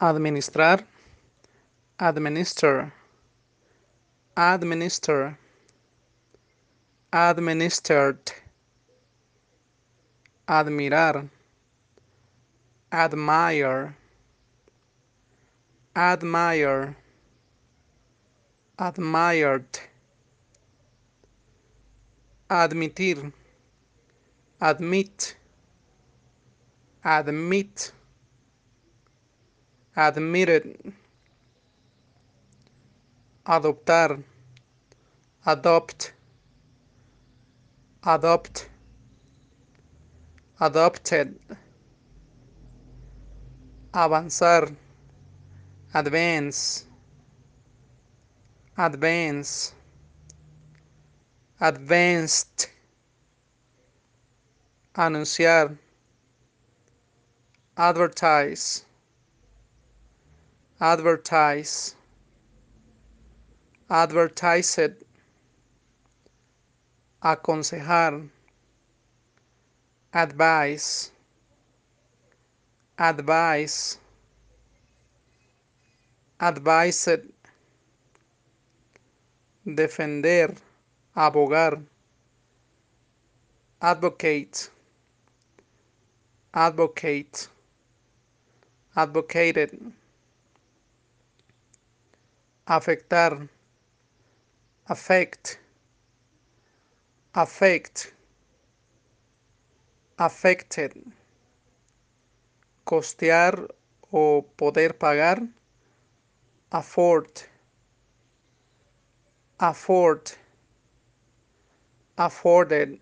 administrar, administer, administer, administered, admirar, admire, admire, admired, admitir, admit, admit, admitted, adoptar, adopt, adopt, adopted, avanzar, advance, advance, advanced, anunciar, advertise, advertise, advertised, aconsejar, advice, advice, advised, defender, abogar, advocate, advocate, advocated, afectar, affect, affect, affected, costear o poder pagar, afford, afford, afforded,